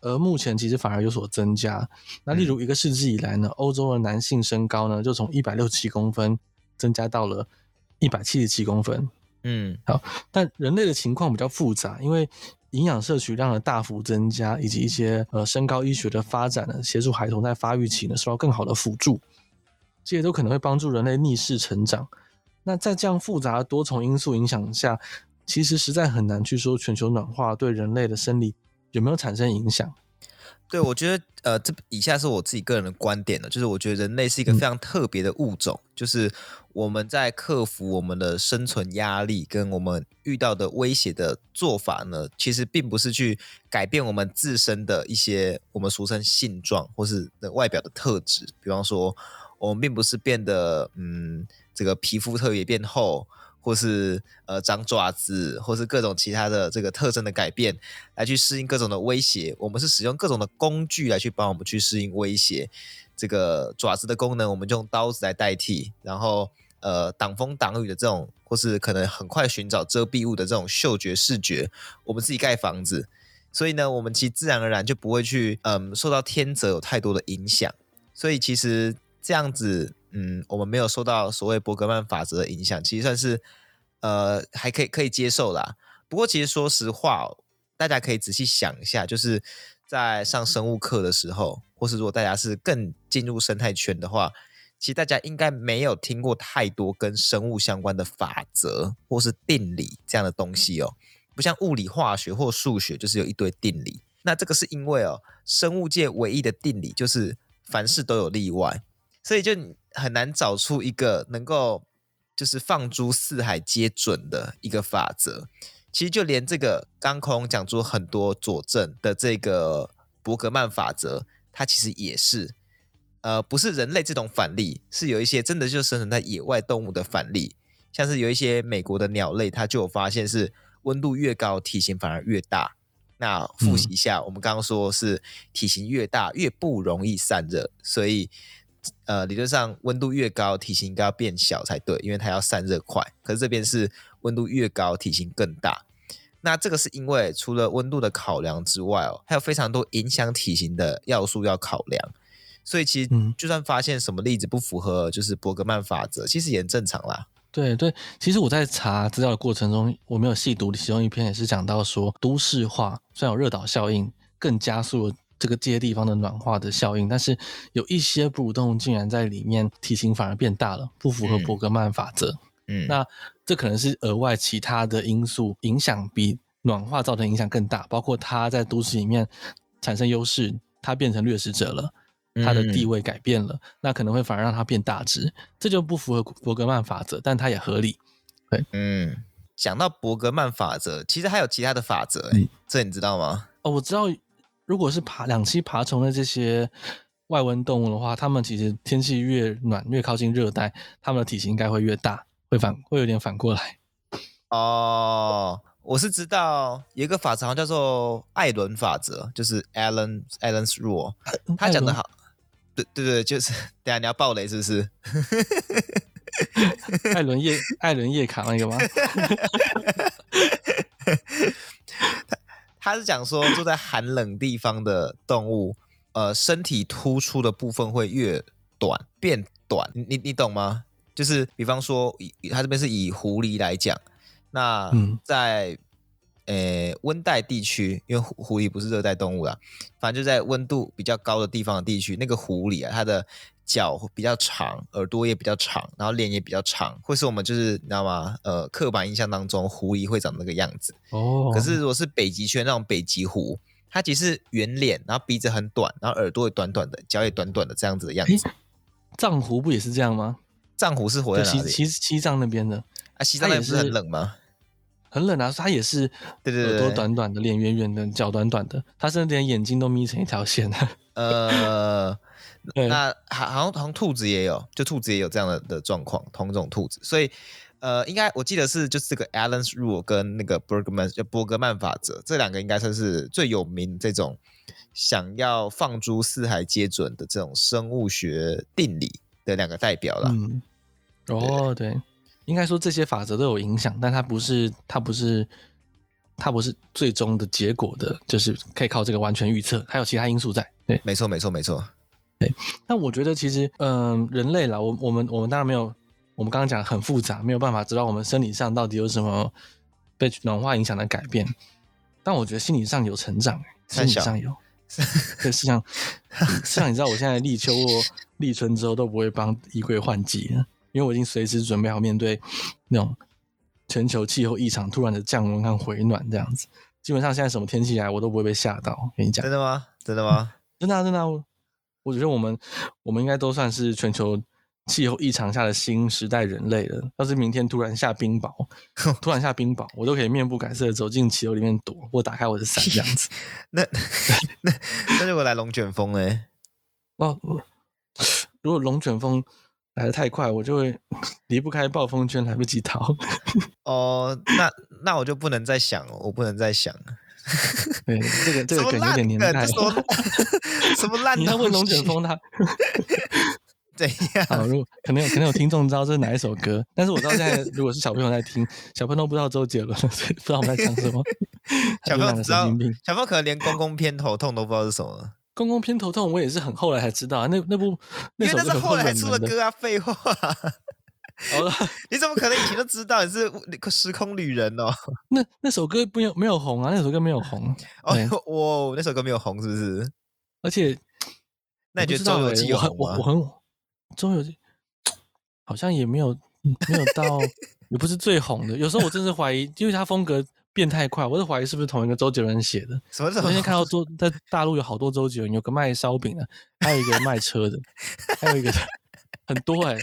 而目前其实反而有所增加。那例如一个世纪以来呢，欧洲的男性身高呢就从一百六十七公分增加到了一百七十七公分。嗯，好，但人类的情况比较复杂，因为营养摄取量的大幅增加，以及一些呃身高医学的发展呢，协助孩童在发育期呢受到更好的辅助，这些都可能会帮助人类逆势成长。那在这样复杂的多重因素影响下，其实实在很难去说全球暖化对人类的生理有没有产生影响。对，我觉得呃，这以下是我自己个人的观点呢，就是我觉得人类是一个非常特别的物种，嗯、就是我们在克服我们的生存压力跟我们遇到的威胁的做法呢，其实并不是去改变我们自身的一些我们俗称性状或是外表的特质，比方说我们并不是变得嗯，这个皮肤特别变厚。或是呃长爪子，或是各种其他的这个特征的改变，来去适应各种的威胁。我们是使用各种的工具来去帮我们去适应威胁。这个爪子的功能，我们就用刀子来代替。然后呃挡风挡雨的这种，或是可能很快寻找遮蔽物的这种嗅觉视觉，我们自己盖房子。所以呢，我们其实自然而然就不会去嗯受到天择有太多的影响。所以其实这样子。嗯，我们没有受到所谓伯格曼法则的影响，其实算是呃还可以可以接受啦。不过其实说实话，大家可以仔细想一下，就是在上生物课的时候，或是如果大家是更进入生态圈的话，其实大家应该没有听过太多跟生物相关的法则或是定理这样的东西哦。不像物理、化学或数学，就是有一堆定理。那这个是因为哦，生物界唯一的定理就是凡事都有例外。所以就很难找出一个能够就是放诸四海皆准的一个法则。其实就连这个刚空讲出很多佐证的这个伯格曼法则，它其实也是呃不是人类这种反例，是有一些真的就生存在野外动物的反例，像是有一些美国的鸟类，它就有发现是温度越高，体型反而越大。那复习一下，嗯、我们刚刚说是体型越大越不容易散热，所以。呃，理论上温度越高，体型应该要变小才对，因为它要散热快。可是这边是温度越高，体型更大。那这个是因为除了温度的考量之外哦，还有非常多影响体型的要素要考量。所以其实就算发现什么例子不符合就是伯格曼法则，其实也很正常啦。对对，其实我在查资料的过程中，我没有细读其中一篇，也是讲到说都市化虽然有热岛效应，更加速了。这个这些地方的暖化的效应，但是有一些哺乳动物竟然在里面体型反而变大了，不符合伯格曼法则。嗯，那这可能是额外其他的因素影响，比暖化造成影响更大，包括它在都市里面产生优势，它变成掠食者了，它的地位改变了，嗯、那可能会反而让它变大只，这就不符合伯格曼法则，但它也合理。对，嗯，讲到伯格曼法则，其实还有其他的法则，哎、嗯，这你知道吗？哦，我知道。如果是爬两栖爬虫的这些外温动物的话，它们其实天气越暖，越靠近热带，它们的体型应该会越大，会反会有点反过来。哦，我是知道有一个法则，好像叫做艾伦法则，就是 Allen Allen's Rule，他讲的好，对对对，就是等下你要爆雷是不是？艾伦叶艾伦叶卡那个吗？他他是讲说住在寒冷地方的动物，呃，身体突出的部分会越短变短，你你懂吗？就是比方说，以他这边是以狐狸来讲，那在呃温带地区，因为狐狐狸不是热带动物啦，反正就在温度比较高的地方的地区，那个狐狸啊，它的。脚比较长，耳朵也比较长，然后脸也比较长，会是我们就是你知道吗？呃，刻板印象当中狐狸会长那个样子。哦。可是如果是北极圈那种北极狐，它其实是圆脸，然后鼻子很短，然后耳朵也短短的，脚也短短的这样子的样子。藏狐不也是这样吗？藏狐是活在？西西西藏那边的啊，西藏也不是很冷吗？很冷啊，它也是对对对，耳朵短短的，脸圆圆的，脚短短的，它甚至连眼睛都眯成一条线。呃。那好，好像好像兔子也有，就兔子也有这样的的状况，同种兔子，所以呃，应该我记得是就是这个 Allen's Rule 跟那个 Bergman 就伯格曼法则这两个应该算是最有名这种想要放诸四海皆准的这种生物学定理的两个代表了。嗯，哦，对，应该说这些法则都有影响，但它不是它不是它不是最终的结果的，就是可以靠这个完全预测，还有其他因素在。对，没错，没错，没错。对，那我觉得其实，嗯、呃，人类啦，我我们我们当然没有，我们刚刚讲很复杂，没有办法知道我们生理上到底有什么被暖化影响的改变，但我觉得心理上有成长，心理上有。对，是像，是像你知道，我现在立秋或立春之后都不会帮衣柜换季了，因为我已经随时准备好面对那种全球气候异常突然的降温和回暖这样子。基本上现在什么天气来，我都不会被吓到。跟你讲，真的吗？真的吗？真的啊，真的啊。我觉得我们，我们应该都算是全球气候异常下的新时代人类了。要是明天突然下冰雹，突然下冰雹，我都可以面不改色的走进气候里面躲，或打开我的伞这样子。那那那如果来龙卷风嘞？哦，如果龙卷风来的太快，我就会离不开暴风圈，来不及逃。哦，那那我就不能再想了，我不能再想了。对，这个 这个梗有点年代了。什么烂？你要问龙卷风他 怎样？好，如果可能有可能有听众知道这是哪一首歌，但是我知道现在如果是小朋友在听，小朋友都不知道周杰伦，所以不知道我们在讲什么。小朋友知道，小朋友可能连公公偏头痛都不知道是什么。公公偏头痛，我也是很后来才知道，那那部那首歌是后来出的歌啊，废话。哦，你怎么可能以前就知道你是时空旅人哦？那那首歌没有没有红啊，那首歌没有红。哦，哇，那首歌没有红是不是？而且，那你觉得周游记有红吗？我我很周游记好像也没有没有到，也不是最红的。有时候我真是怀疑，因为他风格变太快，我是怀疑是不是同一个周杰伦写的。什么时候？我今天看到周在大陆有好多周杰伦，有个卖烧饼的，还有一个卖车的，还有一个很多哎、欸。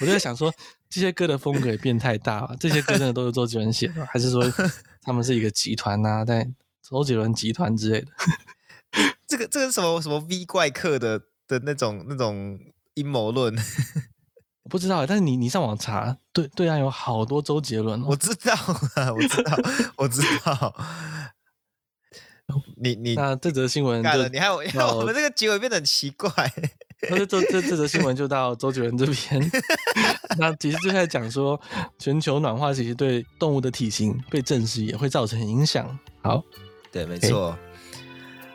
我就在想说，这些歌的风格也变太大了。这些歌真的都是周杰伦写的，还是说 他们是一个集团啊，在周杰伦集团之类的？这个这个是什么什么 V 怪客的的那种那种阴谋论？我 不知道，但是你你上网查，对对岸有好多周杰伦、哦。我知道啊，我知道，我知道。你你那这则新闻，你还有，我们这个结尾变得很奇怪。那就这这这则新闻就到周杰伦这边。那其实就在讲说，全球暖化其实对动物的体型被证实也会造成影响。好，对，没错。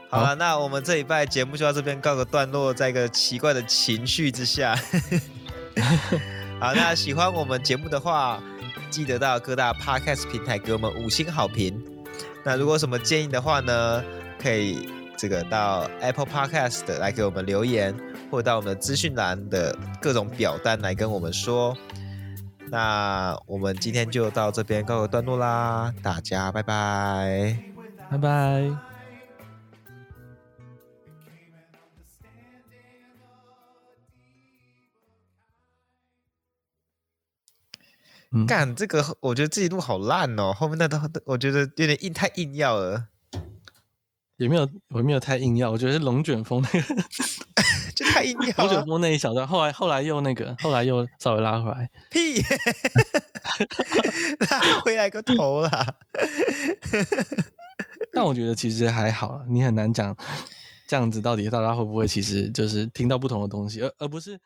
好了，那我们这一拜节目就到这边告个段落，在一个奇怪的情绪之下。好，那喜欢我们节目的话，记得到各大 Podcast 平台给我们五星好评。那如果有什么建议的话呢，可以这个到 Apple Podcast 来给我们留言。或到我们的资讯栏的各种表单来跟我们说。那我们今天就到这边告个段落啦，大家拜拜，拜拜。干、嗯、这个，我觉得这一路好烂哦，后面那都我觉得有点硬，太硬要了。也没有，我没有太硬要。我觉得是龙卷风那个 就太硬 要。龙卷风那一小段，后来后来又那个，后来又稍微拉回来。屁！拉回来个头啦！但我觉得其实还好，你很难讲这样子到底大家会不会其实就是听到不同的东西，而而不是。